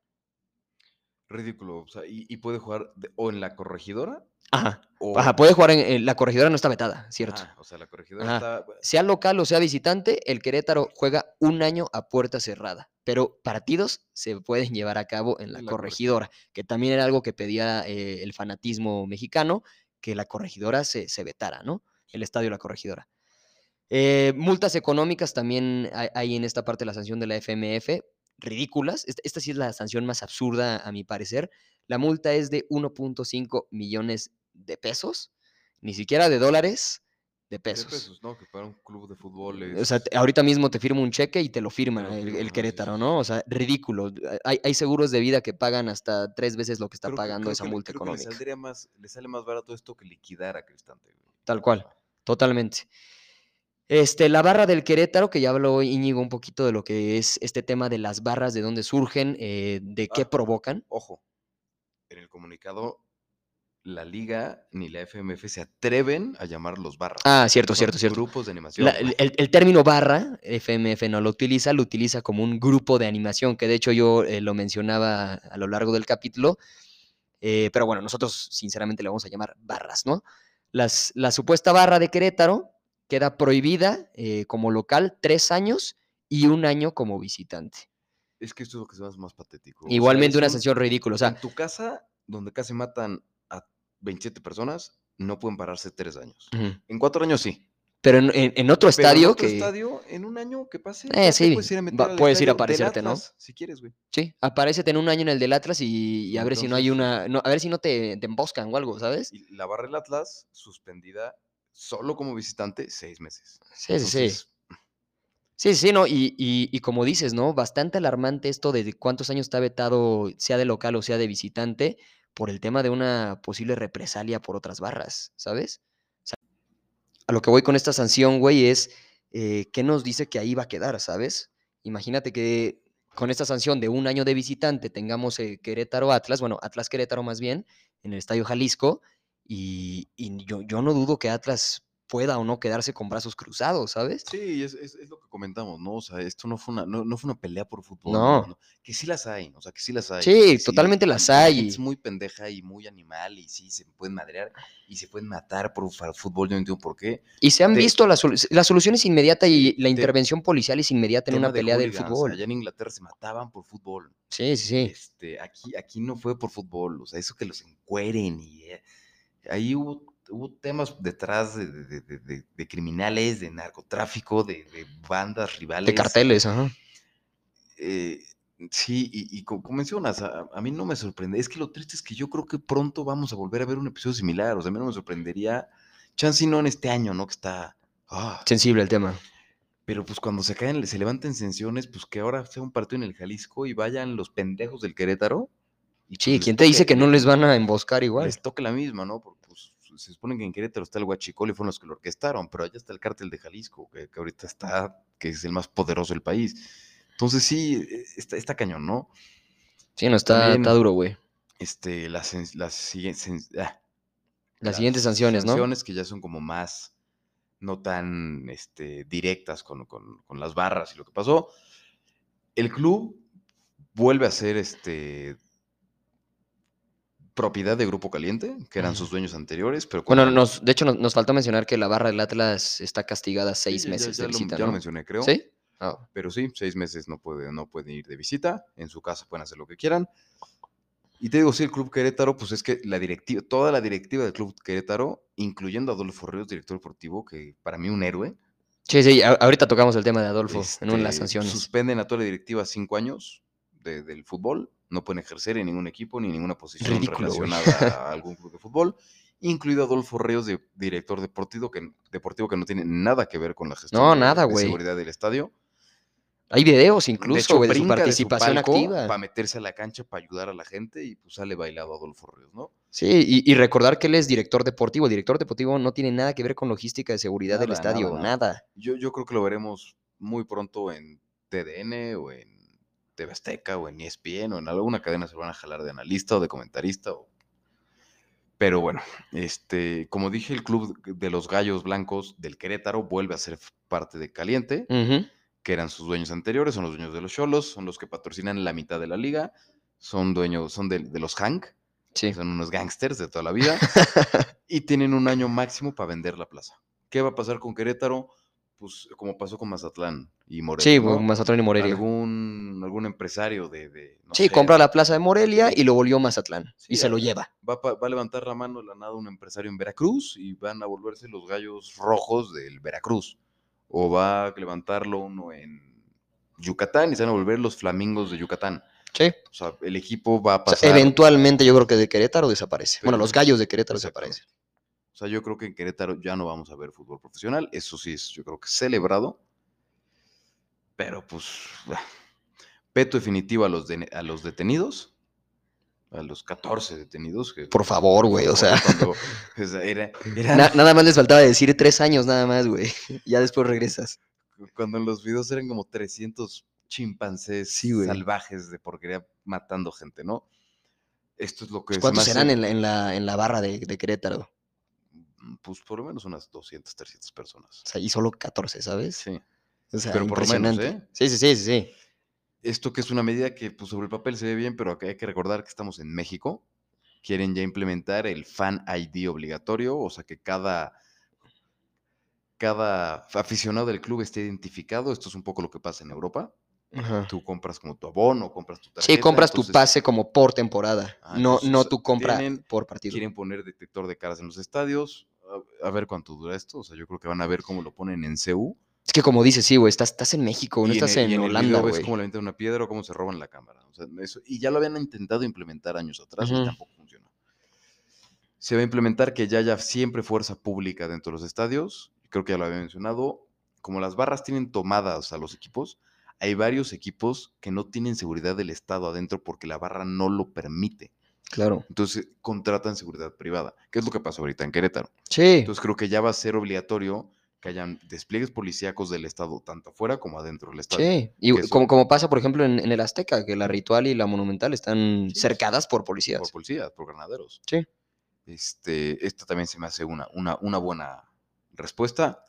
Ridículo. Y, puede jugar o en la corregidora Ajá. o. Ajá, puede jugar en, en- la corregidora no está vetada, cierto. O sea, la corregidora Ajá. está. Sea local o sea visitante, el Querétaro juega un año a puerta cerrada, pero partidos se pueden llevar a cabo en la corregidora, que también era algo que pedía eh, el fanatismo mexicano, que la corregidora se, se vetara, ¿no? El estadio La Corregidora. Eh, multas económicas también hay, hay en esta parte de la sanción de la FMF, ridículas. Esta, esta sí es la sanción más absurda, a mi parecer. La multa es de 1.5 millones de pesos, ni siquiera de dólares, de De pesos. pesos, ¿no? Que para un club de fútbol es... O sea, ahorita mismo te firma un cheque y te lo firma el, Querétaro, ¿no? O sea, ridículo. Hay, hay seguros de vida que pagan hasta tres veces lo que está Creo pagando creo esa que multa creo que le económica. saldría más, le sale más barato esto que liquidar a Cristante. Tal cual, totalmente. Este, la barra del Querétaro, que ya habló Íñigo un poquito de lo que es este tema de las barras, de dónde surgen, eh, de qué Ah. provocan. Ojo, comunicado, la liga ni la FMF se atreven a llamarlos barras. Ah, cierto, Son cierto, cierto. Grupos de animación. La- el, el término barra, FMF no lo utiliza, lo utiliza como un grupo de animación, que de hecho yo eh, lo mencionaba a lo largo del capítulo, eh, pero bueno, nosotros sinceramente le vamos a llamar barras, ¿no? Las, la supuesta barra de Querétaro queda prohibida eh, como local tres años y un año como visitante. Es que esto es lo que se hace más patético. O sea, Igualmente una un- sanción ridícula, o sea, en tu casa, donde casi matan a 27 personas, no pueden pararse tres años. En cuatro años sí. pero en, en- en otro Pero en estadio otro que... estadio, en un año que pase, Eh, sí, puedes ir a meter va- puedes ir a estadio aparecerte, ¿no? Atlas, Si quieres, güey. Sí, aparecete en un año en el del Atlas y, y a ver si no hay Entonces- una... no, a ver si no te, te emboscan o algo, ¿sabes? Y la barra del Atlas suspendida solo como visitante seis meses. Sí, sí, sí. Entonces, Sí, sí, no, y, y- y como dices, ¿no? Bastante alarmante esto de cuántos años está vetado, sea de local o sea de visitante, por el tema de una posible represalia por otras barras, ¿sabes? O sea, a lo que voy con esta sanción, güey, es eh, qué nos dice que ahí va a quedar, ¿sabes? Imagínate que con esta sanción de un año de visitante tengamos eh, Querétaro Atlas, bueno, Atlas Querétaro más bien, en el Estadio Jalisco, y, y yo, yo no dudo que Atlas pueda o no quedarse con brazos cruzados, ¿sabes? Sí, es, es- es lo que comentamos, ¿no? O sea, esto no fue una, no, no fue una pelea por fútbol. No. Que sí las hay, o sea, que sí las hay. Sí, totalmente las la hay. Es muy pendeja y muy animal y sí, se pueden madrear y se pueden matar por fútbol, yo no entiendo por qué. Y se han visto, la, solu- la solución es inmediata y la intervención policial es inmediata en una de pelea del fútbol. Allá en Inglaterra se mataban por fútbol. Sí, sí, sí. Este, aquí, aquí no fue por fútbol, o sea, eso que los encueren y eh, ahí hubo, hubo temas detrás de, de- de- de- de- de criminales, de narcotráfico, de, bandas rivales. De carteles, ajá. eh, sí, y, y co- como mencionas, a, a mí no me sorprende. Es que lo triste es que yo creo que pronto vamos a volver a ver un episodio similar. O sea, a mí no me sorprendería. Chance no en este año, ¿no? Que está. ah, Sensible el tema. pero pues cuando se caen, se levanten sanciones, pues que ahora sea un partido en el Jalisco y vayan los pendejos del Querétaro. Y pues Sí, les ¿quién te dice que no les van a emboscar igual? Les toque la misma, ¿no? Porque pues, se supone que en Querétaro está el Huachicol y fueron los que lo orquestaron, pero allá está el cártel de Jalisco, que, que ahorita está, que es el más poderoso del país. Entonces sí, eh, está, está cañón, ¿no? Sí, no, está, También- está duro, güey. Este, las, las, siguientes, ah, Las siguientes sanciones, ¿no? Sanciones que ya son como más, no tan este, directas con, con- con las barras y lo que pasó. El club vuelve a ser este, propiedad de Grupo Caliente, que eran sus dueños anteriores, pero Bueno, nos, de hecho nos, nos faltó mencionar que la barra del Atlas está castigada Sí, seis ya- ya- meses de lo- visita, ya lo mencioné, creo. ¿Sí? Ah, Pero sí, seis meses no, puede, no pueden ir de visita. En su casa pueden hacer lo que quieran. Y te digo, sí, el Club Querétaro, pues es que la directiva, toda la directiva del Club Querétaro, incluyendo a Adolfo Ríos, director deportivo, que para mí un héroe, Sí, sí, ahorita tocamos el tema de Adolfo en las este, sanciones. Suspenden a toda la directiva cinco años de- del fútbol. No pueden ejercer en ningún equipo ni en ninguna posición Ridículo, relacionada a algún club de fútbol. Incluido Adolfo Ríos, de, director deportivo que, deportivo que no tiene nada que ver con la gestión No, de- nada, de güey. seguridad del estadio. Hay videos de incluso, güey, de su participación activa. Para meterse a la cancha, para ayudar a la gente y pues sale bailado Adolfo Ríos, ¿no? Sí, y, y recordar que él es director deportivo. El director deportivo no tiene nada que ver con logística de seguridad del estadio, nada, nada. nada. Yo, yo creo que lo veremos muy pronto en TDN o en TV Azteca o en ESPN o en alguna cadena se van a jalar de analista o de comentarista. o- Pero bueno, este, como dije, el club de los Gallos Blancos del Querétaro vuelve a ser parte de Caliente, que eran sus dueños anteriores, son los dueños de los Cholos, son los que patrocinan la mitad de la liga, son dueños, son de, de los Hank, Sí. son unos gangsters de toda la vida y tienen un año máximo para vender la plaza. ¿Qué va a pasar con Querétaro? Pues como pasó con Mazatlán y Morelia. Sí, ¿no? Mazatlán y Morelia. Algún, algún empresario de... de, no sí, sé, compra la plaza de Morelia y lo volvió Mazatlán. Sí, y se lo lleva. Va, va a levantar la mano de la nada un empresario en Veracruz y van a volverse los gallos rojos del Veracruz. O va a levantarlo uno en Yucatán y se van a volver los flamingos de Yucatán. Sí. O sea, el equipo va a O sea, pasar... eventualmente yo creo que de Querétaro desaparece. Bueno, los gallos de Querétaro desaparecen. O sea, yo creo que en Querétaro ya no vamos a ver fútbol profesional. Eso sí es, yo creo que celebrado. Pero pues, peto definitivo a los, de- a los detenidos, a los 14 detenidos. Que, Por favor, güey, o sea. cuando- o sea, era- era- Na- nada más les faltaba decir tres años, nada más, güey. Ya después regresas. cuando en los videos eran como 300 chimpancés Sí, salvajes de porquería matando gente, ¿no? Esto es lo que ¿Cuántos hace- eran en la, en la, en la barra de, de Querétaro? Pues por lo menos unas 200, 300 personas. O sea, y solo 14, ¿sabes? Sí. O sea, Pero por lo menos. ¿eh? Sí, sí, sí, sí, sí. Esto que es una medida que pues, sobre el papel se ve bien, pero acá hay que recordar que estamos en México. Quieren ya implementar el Fan ID obligatorio, o sea que cada, cada aficionado del club esté identificado. Esto es un poco lo que pasa en Europa. Ajá. Tú compras como tu abono, compras tu tarjeta. Sí, compras tu pase como por temporada, Ah, no, no tu compra tienen- por partido. Quieren poner detector de caras en los estadios. A, ver cuánto dura esto. O sea, yo creo que van a ver cómo lo ponen en CU. Es que como dices, sí, güey, estás, estás en México, no estás en, y el Holanda, güey. ves cómo le meten una piedra o cómo se roban la cámara. O sea, eso- y ya lo habían intentado implementar años atrás y tampoco funcionó. Se va a implementar que ya haya siempre fuerza pública dentro de los estadios. Creo que ya lo había mencionado. Como las barras tienen tomadas a los equipos, hay varios equipos que no tienen seguridad del Estado adentro porque la barra no lo permite. Claro. Entonces contratan seguridad privada, que es lo que pasa ahorita en Querétaro. Sí. Entonces creo que ya va a ser obligatorio que hayan despliegues policíacos del Estado, tanto afuera como adentro del Estado. Sí, y eso- como, como pasa, por ejemplo, en, en el Azteca, que la Ritual y la Monumental están Sí, cercadas por policías. por policías, por granaderos. Sí. Este, esta también se me hace una, una, una buena respuesta.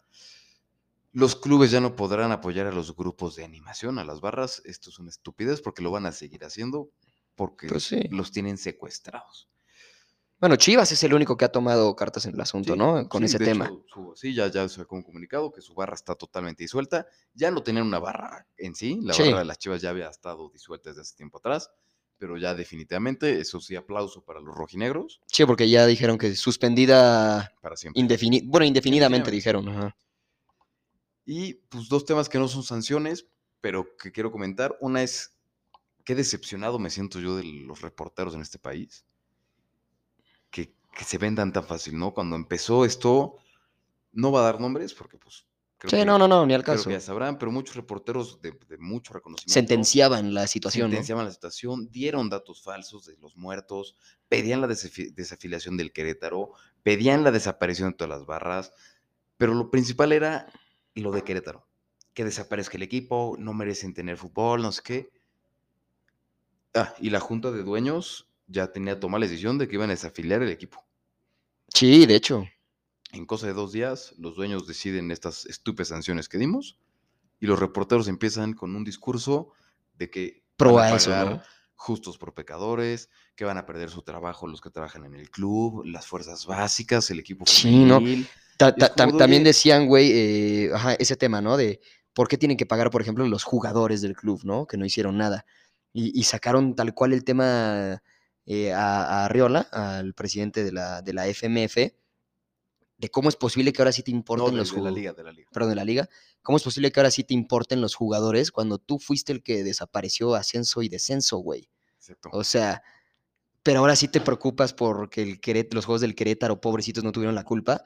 Los clubes ya no podrán apoyar a los grupos de animación, a las barras. Esto es una estupidez porque lo van a seguir haciendo porque Pues sí. los tienen secuestrados. Bueno, Chivas es el único que ha tomado cartas en el asunto, Sí, ¿no? Con sí, ese de tema. hecho, su- sí, ya, ya sacó un comunicado que su barra está totalmente disuelta. Ya no tenían una barra en sí. La barra de las Chivas ya había estado disuelta desde hace tiempo atrás. Pero ya definitivamente, eso sí, aplauso para los rojinegros, Sí, porque ya dijeron que suspendida para siempre. indefini bueno, indefinidamente Indefinidamente. dijeron. Ajá. Y pues dos temas que no son sanciones, pero que quiero comentar. Una es, qué decepcionado me siento yo de los reporteros en este país. Que, que se vendan tan fácil, ¿no? Cuando empezó esto, no va a dar nombres porque pues... creo Sí, que- no, no, no, ni al creo caso. que ya sabrán, pero muchos reporteros de, de mucho reconocimiento Sentenciaban la situación, ¿no? sentenciaban la situación, dieron datos falsos de los muertos, pedían la desafi- desafiliación del Querétaro, pedían la desaparición de todas las barras, pero lo principal era lo de Querétaro, que desaparezca el equipo, no merecen tener fútbol, no sé qué. Ah, y la junta de dueños ya tenía tomado la decisión de que iban a desafiliar el equipo. Sí, de hecho. En cosa de dos días, los dueños deciden estas estúpidas sanciones que dimos y los reporteros empiezan con un discurso de que Pro van a eso, pagar ¿no? justos por pecadores, que van a perder su trabajo los que trabajan en el club, las fuerzas básicas, el equipo Sí, ¿no? Ta- ta- también decían, güey, eh, ese tema, ¿no? De por qué tienen que pagar, por ejemplo, los jugadores del club, ¿no? Que no hicieron nada. Y, y sacaron tal cual el tema eh, a, a Arriola, al presidente de la, de la FMF, de cómo es posible que ahora sí te importen los de la jugadores. liga, de la liga. Perdón, de la liga. ¿Cómo es posible que ahora sí te importen los jugadores cuando tú fuiste el que desapareció ascenso y descenso, güey? Exacto. O sea, pero ahora sí te preocupas porque el los juegos del Querétaro, pobrecitos, no tuvieron la culpa.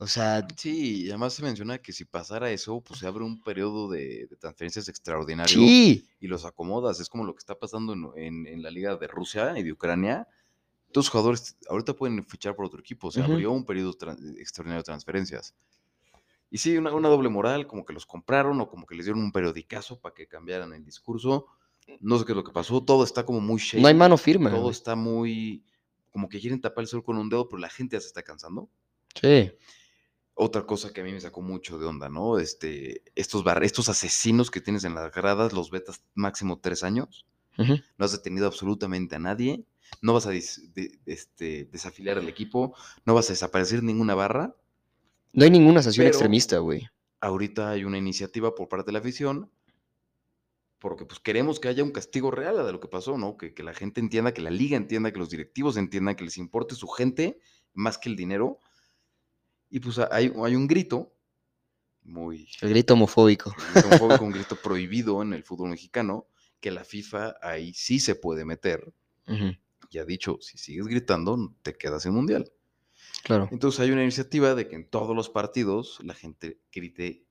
O sea, Sí, y además se menciona que si pasara eso, pues se abre un periodo de, de transferencias extraordinario sí, y los acomodas. Es como lo que está pasando en, en- en la liga de Rusia y de Ucrania. Todos los jugadores ahorita pueden fichar por otro equipo. Se Ujú. abrió un periodo extraordinario de transferencias. Y sí, una, una doble moral, como que los compraron o como que les dieron un periodicazo para que cambiaran el discurso. No sé qué es lo que pasó. Todo está como muy shady. no hay mano firme. Todo está muy... Como que quieren tapar el sol con un dedo, pero la gente ya se está cansando. Sí, Otra cosa que a mí me sacó mucho de onda, ¿no? Este, estos, bar- estos asesinos que tienes en las gradas, los vetas máximo tres años. No has detenido absolutamente a nadie. No vas a de- este, desafiliar al equipo. No vas a desaparecer ninguna barra. no hay ninguna sanción extremista, güey. Ahorita hay una iniciativa por parte de la afición. Porque pues queremos que haya un castigo real a de lo que pasó, ¿no? Que, que la gente entienda, que la liga entienda, que los directivos entiendan, que les importe su gente más que el dinero. Y pues hay, hay un grito muy, El grito homofóbico. un grito homofóbico, un grito prohibido en el fútbol mexicano, que la FIFA ahí sí se puede meter y ha dicho, si sigues gritando, te quedas en mundial. Claro. Entonces hay una iniciativa de que en todos los partidos la gente grite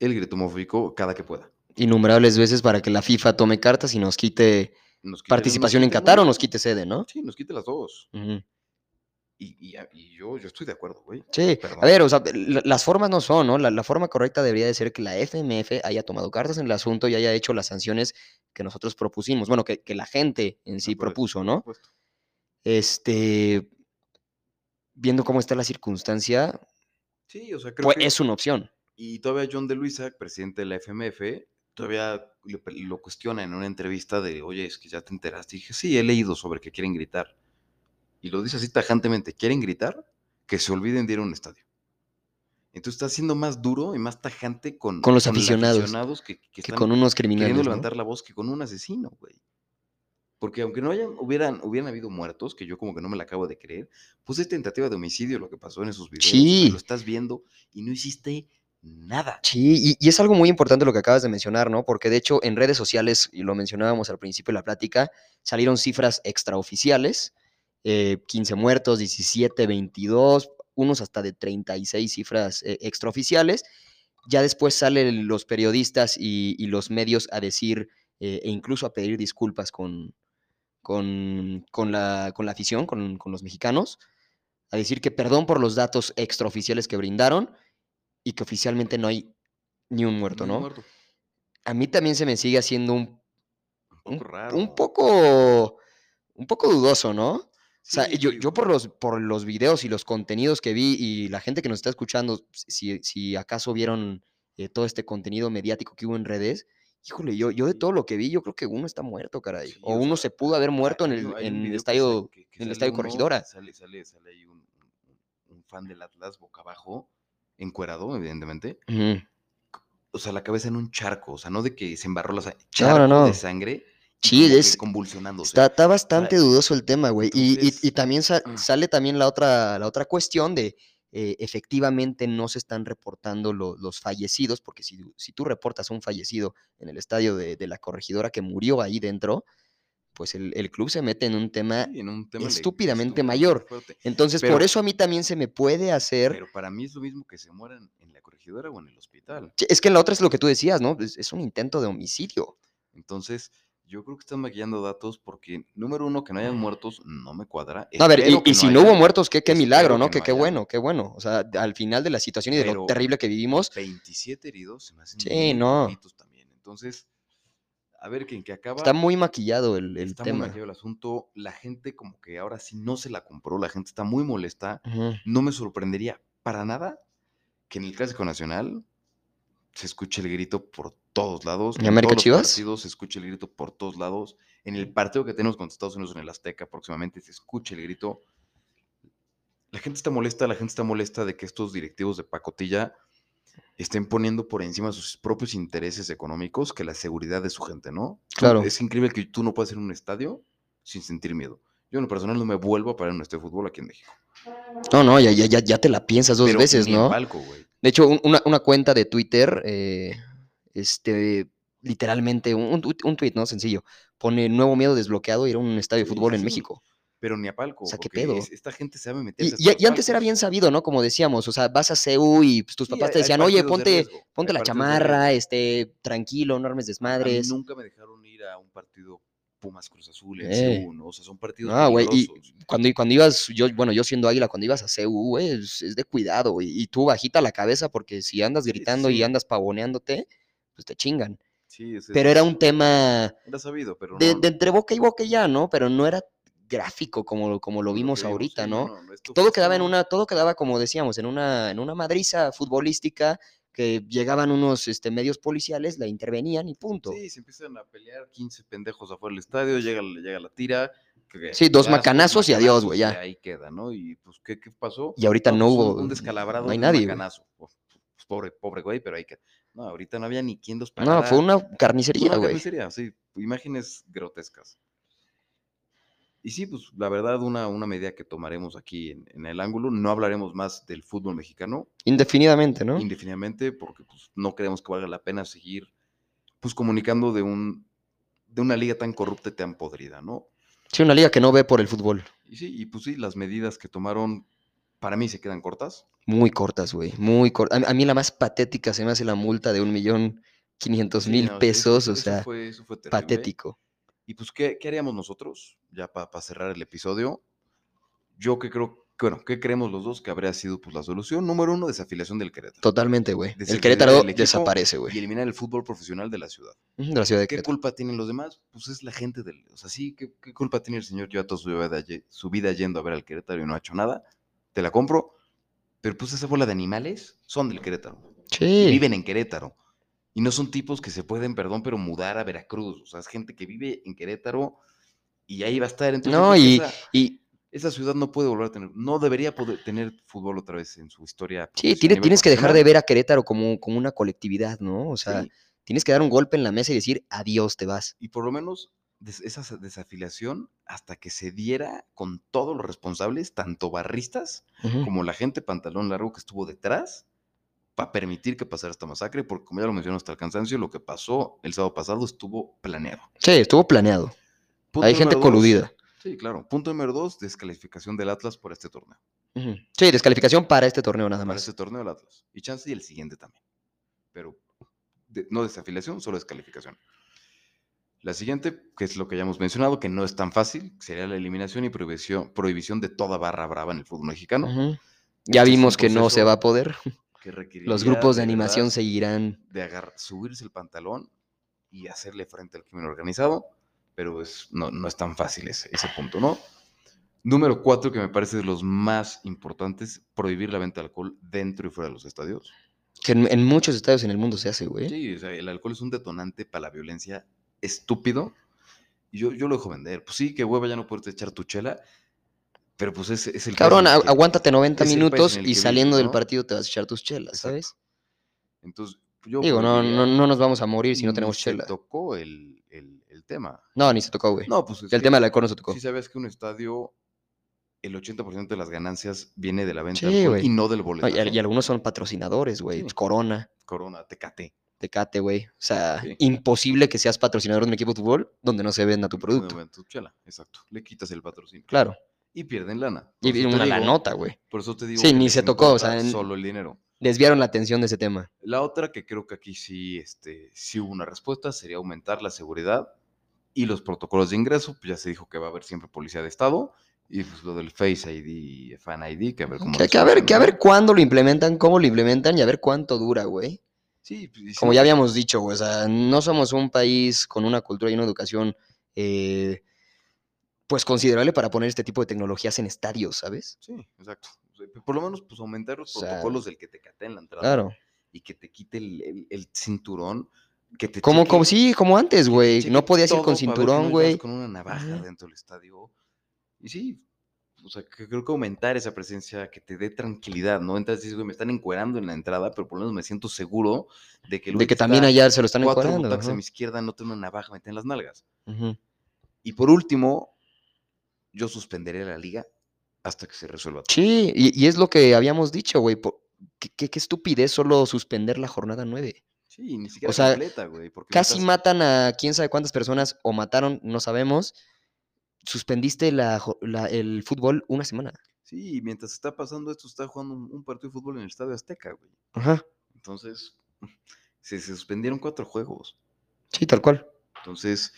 el grito homofóbico cada que pueda. Innumerables veces para que la FIFA tome cartas y nos quite Nos quite- participación nos en Qatar o nos quite sede, ¿no? Sí, nos quite las dos. Y, y- y yo, yo estoy de acuerdo, güey. Sí, Perdón. a ver, o sea, la- las formas no son, ¿no? La, la forma correcta debería de ser que la FMF haya tomado cartas en el asunto y haya hecho las sanciones que nosotros propusimos, bueno, que, que la gente en sí Por propuso, ¿no? Este, viendo cómo está la circunstancia, Sí, o sea, creo pues que... es una opción. Y todavía John de Luisa, presidente de la FMF, todavía lo cuestiona en una entrevista de, oye, es que ya te enteraste. Y dije, sí, he leído sobre que quieren gritar. Y lo dice así tajantemente, ¿quieren gritar? Que se olviden de ir a un estadio. Entonces está siendo más duro y más tajante con, Con los aficionados, que, que Que están con unos queriendo criminales, ¿no? levantar la voz que con un asesino, güey. Porque aunque no hayan, hubieran, hubieran habido muertos, que yo como que no me la acabo de creer, pues es tentativa de homicidio lo que pasó en esos videos. Sí. lo estás viendo y no hiciste nada. Sí, y, y es algo muy importante lo que acabas de mencionar, ¿no? Porque de hecho en redes sociales, y lo mencionábamos al principio de la plática, salieron cifras extraoficiales, eh, 15 muertos, 17, 22, unos hasta de 36 cifras eh, extraoficiales. Ya después salen los periodistas y, y los medios a decir eh, e incluso a pedir disculpas con, con, con la, con la afición, con, con los mexicanos, a decir que perdón por los datos extraoficiales que brindaron y que oficialmente no hay ni un muerto, No. A mí también se me sigue haciendo un, Un un, poco raro. un poco, un poco dudoso, ¿no? O sea, Sí, yo, por los, por los videos y los contenidos que vi y la gente que nos está escuchando, si, si acaso vieron eh, todo este contenido mediático que hubo en redes, híjole, yo, yo de todo lo que vi, yo creo que uno está muerto, caray. Sí, o uno sea, se pudo haber muerto en el, en el estadio, sa- que- que en el sale estadio uno, Corregidora. Sale, sale, sale ahí un, fan del Atlas boca abajo, encuerado, evidentemente. Ujú. O sea, la cabeza en un charco, o sea, no de que se embarró la sangre, No, charco no, no. de sangre. Sí, es- convulsionándose. Está, está bastante dudoso el tema, güey. Y, y- también sa- ah. sale también la otra, la otra cuestión de eh, efectivamente no se están reportando lo- los fallecidos, porque si, si tú reportas a un fallecido en el estadio de, de la corregidora que murió ahí dentro, pues el, el club se mete en un tema. Sí, en un tema le- estúpidamente mayor. fuerte. Entonces, por eso a mí también se me puede hacer. Pero para mí es lo mismo que se mueran en la corregidora o en el hospital. Es que la otra es lo que tú decías, ¿no? Es, es un intento de homicidio. Entonces, yo creo que están maquillando datos porque, número uno, que no hayan muertos no me cuadra. No, a ver, y, si no hubo muertos, qué, qué milagro, que ¿no? Que qué bueno, qué bueno. O sea, al final de la situación y de lo terrible que vivimos, 27 heridos se me hacen Sí, no. también. Entonces, a ver, que en que acaba. está muy maquillado el, el está muy tema. maquillado el asunto. La gente, como que ahora sí no se la compró. La gente está muy molesta. No me sorprendería para nada que en el Clásico Nacional se escuche el grito por todos lados. ¿En en América todos los Chivas? partidos se escuche el grito por todos lados. En el partido que tenemos contra Estados Unidos en el Azteca próximamente se escuche el grito. La gente está molesta, la gente está molesta de que estos directivos de pacotilla estén poniendo por encima sus propios intereses económicos que la seguridad de su gente, ¿no? Claro. Es increíble que tú no puedas ir a un estadio sin sentir miedo. Yo en lo personal no me vuelvo a parar en un estadio de fútbol aquí en México. No, no, ya, ya, ya, te la piensas dos Pero veces, ¿no? palco. De hecho, un- una, una cuenta de Twitter, eh, este, literalmente, un, un, tweet, ¿no? Sencillo. Pone nuevo miedo desbloqueado ir a un estadio de fútbol sí, en sí. México. Pero ni a palco. O sea, ¿qué pedo? es- esta gente sabe Y, meterse. y- y antes era bien sabido, ¿no? Como decíamos, o sea, vas a CEU y pues, tus papás te decían, oye, ponte, ponte la chamarra, este, tranquilo, no armes A mí desmadres. nunca me dejaron ir a un partido Pumas Cruz Azul en Eh. CU, ¿no? O sea, son partidos No, güey, y cuando, cuando ibas, yo, bueno, yo siendo águila, cuando ibas a CEU, güey, es, es de cuidado, güey, y tú bajita la cabeza porque si andas Sí, sí, gritando y andas pavoneándote, pues te chingan. Sí, es- Pero era un tema Era sabido, pero de, no- de entre boca y boca ya, ¿no? Pero no era gráfico como, como lo no vimos ahorita, sí, ¿no? esto Todo fue quedaba en una, todo quedaba, como decíamos, en una, en una madriza futbolística que llegaban unos este, medios policiales, la intervenían y punto. Sí, se empiezan a pelear 15 pendejos afuera del estadio, llega, la- llega la tira. que- Sí, dos macanazos y adiós, güey, ya. y ahí queda, ¿no? Y pues, ¿qué, qué pasó? Y ahorita no pues, hubo- Un, descalabrado, no hay un nadie, macanazo. Pues, pues, pobre, pobre güey, pero ahí queda. No, ahorita no había ni quien los No, parara. fue una Una carnicería, güey. carnicería, sí, imágenes grotescas. Y sí, pues la verdad, una, una medida que tomaremos aquí en, en el ángulo, no hablaremos más del fútbol mexicano, Indefinidamente, ¿no? indefinidamente, porque pues, no creemos que valga la pena seguir pues comunicando de un de una liga tan corrupta y tan podrida, ¿no? Sí, una liga que no ve por el fútbol. Y sí, y pues sí, las medidas que tomaron para mí se quedan cortas. Muy cortas, güey. Muy cortas. A, a mí la más patética se me hace la multa de un millón quinientos mil pesos, eso- o eso sea, fue- eso fue terrible. patético. Y pues, ¿qué, qué haríamos nosotros? Ya para cerrar el episodio. Yo que creo, que, bueno, ¿qué creemos los dos que habría sido pues, la solución? Número uno, desafiliación del Querétaro. Totalmente, güey. El Querétaro desaparece, Y güey. eliminar el fútbol profesional de la ciudad. De la ciudad de ¿Qué Querétaro. culpa tienen los demás? Pues es la gente del... O sea, sí, ¿qué, qué culpa tiene el señor? Lleva toda su vida, su vida yendo a ver al Querétaro y no ha hecho nada. Te la compro. Pero pues esa bola de animales son del Querétaro. y Sí. viven en Querétaro. Y no son tipos que se pueden, perdón, pero mudar a Veracruz. O sea, es gente que vive en Querétaro y ahí va a estar. Entonces, No, y, esa, y esa ciudad no puede volver a tener, no debería poder tener fútbol otra vez en su historia. sí, tiene- tienes que dejar de ver a Querétaro como, como una colectividad, ¿no? O sea, Sí, tienes que dar un golpe en la mesa y decir, adiós, te vas. y por lo menos esa sa- desafiliación hasta que se diera con todos los responsables, tanto barristas como la gente pantalón largo que estuvo detrás, para permitir que pasara esta masacre, porque como ya lo mencionó hasta el cansancio, lo que pasó el sábado pasado estuvo planeado. Sí, estuvo planeado. Punto Hay gente dos, coludida. Sí, claro. Punto número dos, descalificación del Atlas por este torneo. Sí, descalificación para este torneo nada Para más. este torneo del Atlas. Y chance y el siguiente también. Pero de- no desafiliación, solo descalificación. La siguiente, que es lo que ya hemos mencionado, que no es tan fácil, sería la eliminación y prohibición, prohibición de toda barra brava en el fútbol mexicano. Ya Este vimos que no se va a poder. que Los grupos de animación seguirán. de agar- subirse el pantalón y hacerle frente al crimen organizado, pero es, no, no es tan fácil ese, ese punto, ¿no? Número cuatro, que me parece de los más importantes, prohibir la venta de alcohol dentro y fuera de los estadios. Que en, en muchos estadios en el mundo se hace, güey. Sí, o sea, el alcohol es un detonante para la violencia estúpido. Y yo, yo lo dejo vender. Pues sí, que hueva ya no puedes echar tu chela, pero pues es, es el Cabrón, aguántate 90 es el país minutos y saliendo del partido te vas a echar tus chelas, Exacto. ¿sabes? Entonces, yo Digo, no, no, no nos vamos a morir si no tenemos se chela. tocó el, el- el tema. No, ni se tocó, güey. No, pues es el tema del alcohol no se tocó. Sí sabes que un estadio, el 80% de las ganancias viene de la venta Sí, y no del No, boleto. y algunos son patrocinadores, güey. Sí. Corona, Corona, Tecate. Tecate, güey. O sea, Sí. imposible que seas patrocinador de un equipo de fútbol donde no se venda tu producto. Bueno, tu chela, exacto. Le quitas el patrocinio. Claro. Y pierden lana. Y Por una la nota, güey. Por eso te digo. Sí, que ni se tocó, o sea, en- Solo el dinero. Desviaron la atención de ese tema. La otra que creo que aquí sí, este, sí hubo una respuesta sería aumentar la seguridad y los protocolos de ingreso. Pues ya se dijo que va a haber siempre policía de estado. Y pues lo del Face ID, Fan ID, que a ver cómo. Que, a ver, que a ver cuándo lo implementan, cómo lo implementan y a ver cuánto dura, güey. Sí, pues, Como ya habíamos dicho, o sea, no somos un país con una cultura y una educación, eh, pues considerable para poner este tipo de tecnologías en estadios, ¿sabes? Sí, exacto. Por lo menos, pues aumentar los O sea, protocolos del que te cateen la entrada. Claro. Y que te quite el, el- el cinturón. Que te Como, cheque- como sí, como antes, güey. No podías ir con cinturón, güey. Con una navaja Ajá. dentro del estadio. Y sí, o sea, que creo que aumentar esa presencia, que te dé tranquilidad, ¿no? Entras y dices, güey, me están encuerando en la entrada, pero por lo menos me siento seguro de que De que también allá se lo están cuatro encuadrando. butacas a mi izquierda no tiene una navaja metida en las nalgas. Y por último, yo suspenderé la liga hasta que se resuelva todo. Sí, y, y es lo que habíamos dicho, güey. Qué, qué- qué estupidez solo suspender la jornada 9. Sí, ni siquiera sea, completa, güey. Casi matan a quién sabe cuántas personas o mataron, no sabemos. Suspendiste la la- el fútbol una semana. Sí, y mientras está pasando esto, está jugando un, un partido de fútbol en el Estadio Azteca, güey. Ajá. Entonces, se, se suspendieron cuatro juegos. Sí, tal cual. Entonces,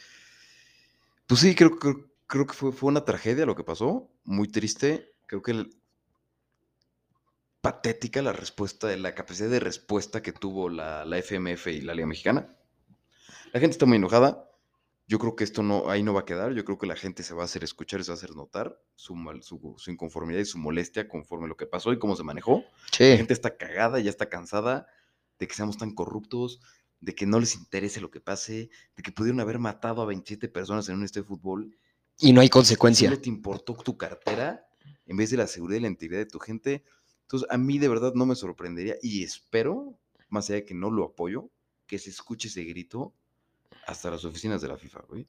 pues sí, creo, creo, creo que fue, fue una tragedia lo que pasó. Muy triste. Creo que el- patética la respuesta, la capacidad de respuesta que tuvo la, la FMF y la Liga Mexicana. La gente está muy enojada. Yo creo que esto no, ahí no va a quedar. Yo creo que la gente se va a hacer escuchar se va a hacer notar su, mal- su, su inconformidad y su molestia conforme lo que pasó y cómo se manejó. La gente está cagada, ya está cansada de que seamos tan corruptos, de que no les interese lo que pase, de que pudieron haber matado a 27 personas en un estadio de fútbol. Y no hay consecuencia. Solo te importó tu cartera en vez de la seguridad y la integridad de tu gente. Entonces, a mí de verdad no me sorprendería y espero, más allá de que no lo apoyo, que se escuche ese grito hasta las oficinas de la FIFA, güey.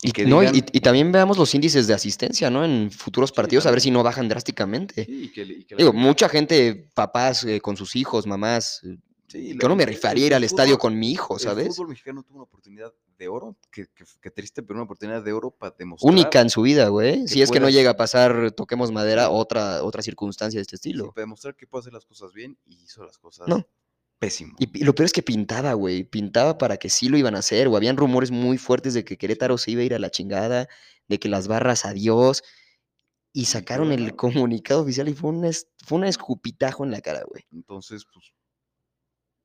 Y, que no, y- digan- y también veamos los índices de asistencia, ¿no? En futuros Sí, partidos, a ver si no bajan drásticamente. Sí, y que, le- y que la Digo, mucha gente, papás eh, con sus hijos, mamás, eh, Sí, la- Yo no me el- rifaría el- ir el al estadio con mi hijo, El ¿sabes? fútbol mexicano tuvo una oportunidad de oro, que, que- triste, pero una oportunidad de oro para demostrar. Única en su vida, güey. Si es que no llega a pasar, toquemos madera, otra, otra circunstancia de este estilo. para demostrar que puede hacer las cosas bien y hizo las cosas No. Pésimo. Y, lo peor es que pintaba, güey. Pintaba para que sí lo iban a hacer, o habían rumores muy fuertes de que Querétaro se iba a ir a la chingada, de que las barras adiós. Y sacaron el comunicado oficial y fue un, es- fue un escupitajo en la cara, güey. Entonces, pues,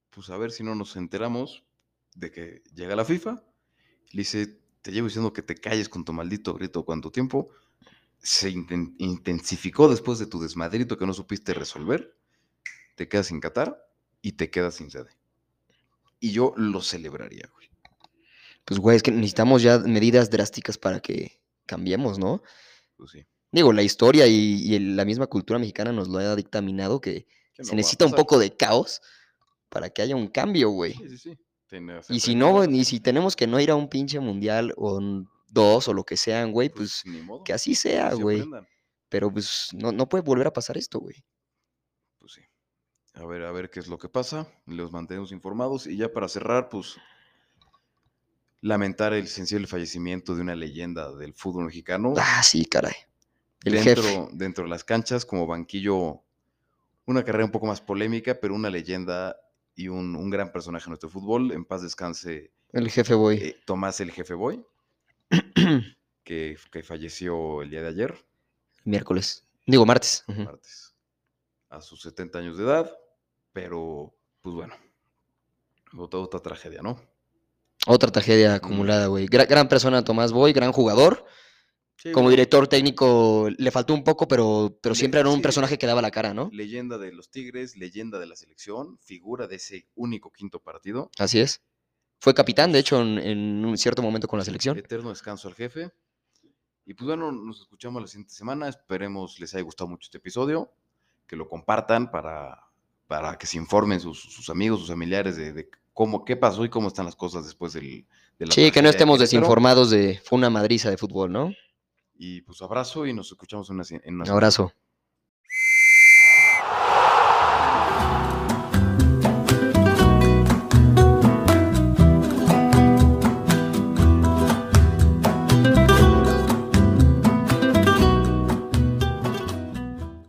pues a ver si no nos enteramos de que llega la FIFA, le dice, te llevo diciendo que te calles con tu maldito grito cuánto tiempo, se inten- intensificó después de tu desmadrito que no supiste resolver, te quedas sin Qatar y te quedas sin sede. Y yo lo celebraría, güey. Pues, güey, es que necesitamos ya medidas drásticas para que cambiemos, ¿no? Pues sí. Digo, la historia y, la misma cultura mexicana nos lo ha dictaminado que no se necesita un poco de caos para que haya un cambio, güey. Sí, sí, sí. Y si no, y si tenemos que no ir a un pinche mundial o un dos o lo que sean, güey, pues ni modo, que así sea, se güey. Pero pues no, no puede volver a pasar esto, güey. A ver, a ver qué es lo que pasa. Los mantenemos informados. Y ya para cerrar, pues lamentar el sensible fallecimiento de una leyenda del fútbol mexicano. Ah, sí, caray. El dentro, jefe. dentro de las canchas, como banquillo, una carrera un poco más polémica, pero una leyenda y un, un gran personaje en nuestro fútbol. En paz descanse El jefe, güey. eh, Tomás el Jefe Boy, que, que falleció el día de ayer, Miércoles. Digo, martes. martes, a sus 70 años de edad. Pero, pues bueno, otra, otra tragedia, ¿no? Otra tragedia acumulada, güey. Gra- gran persona Tomás Boy, gran jugador. Sí, Como director técnico le faltó un poco, pero, pero siempre era un sí. personaje que daba la cara, ¿no? Leyenda de los Tigres, leyenda de la selección, figura de ese único quinto partido. Así es. Fue capitán, de hecho, en, en un cierto momento con la selección. Eterno descanso al jefe. Y pues bueno, nos escuchamos la siguiente semana. Esperemos les haya gustado mucho este episodio. Que lo compartan para, para que se informen sus, sus amigos, sus familiares de, de cómo, qué pasó y cómo están las cosas después del, de la Sí, que no estemos desinformados de... Fue una madriza de fútbol, ¿no? Y pues abrazo y nos escuchamos en una, en una Abrazo.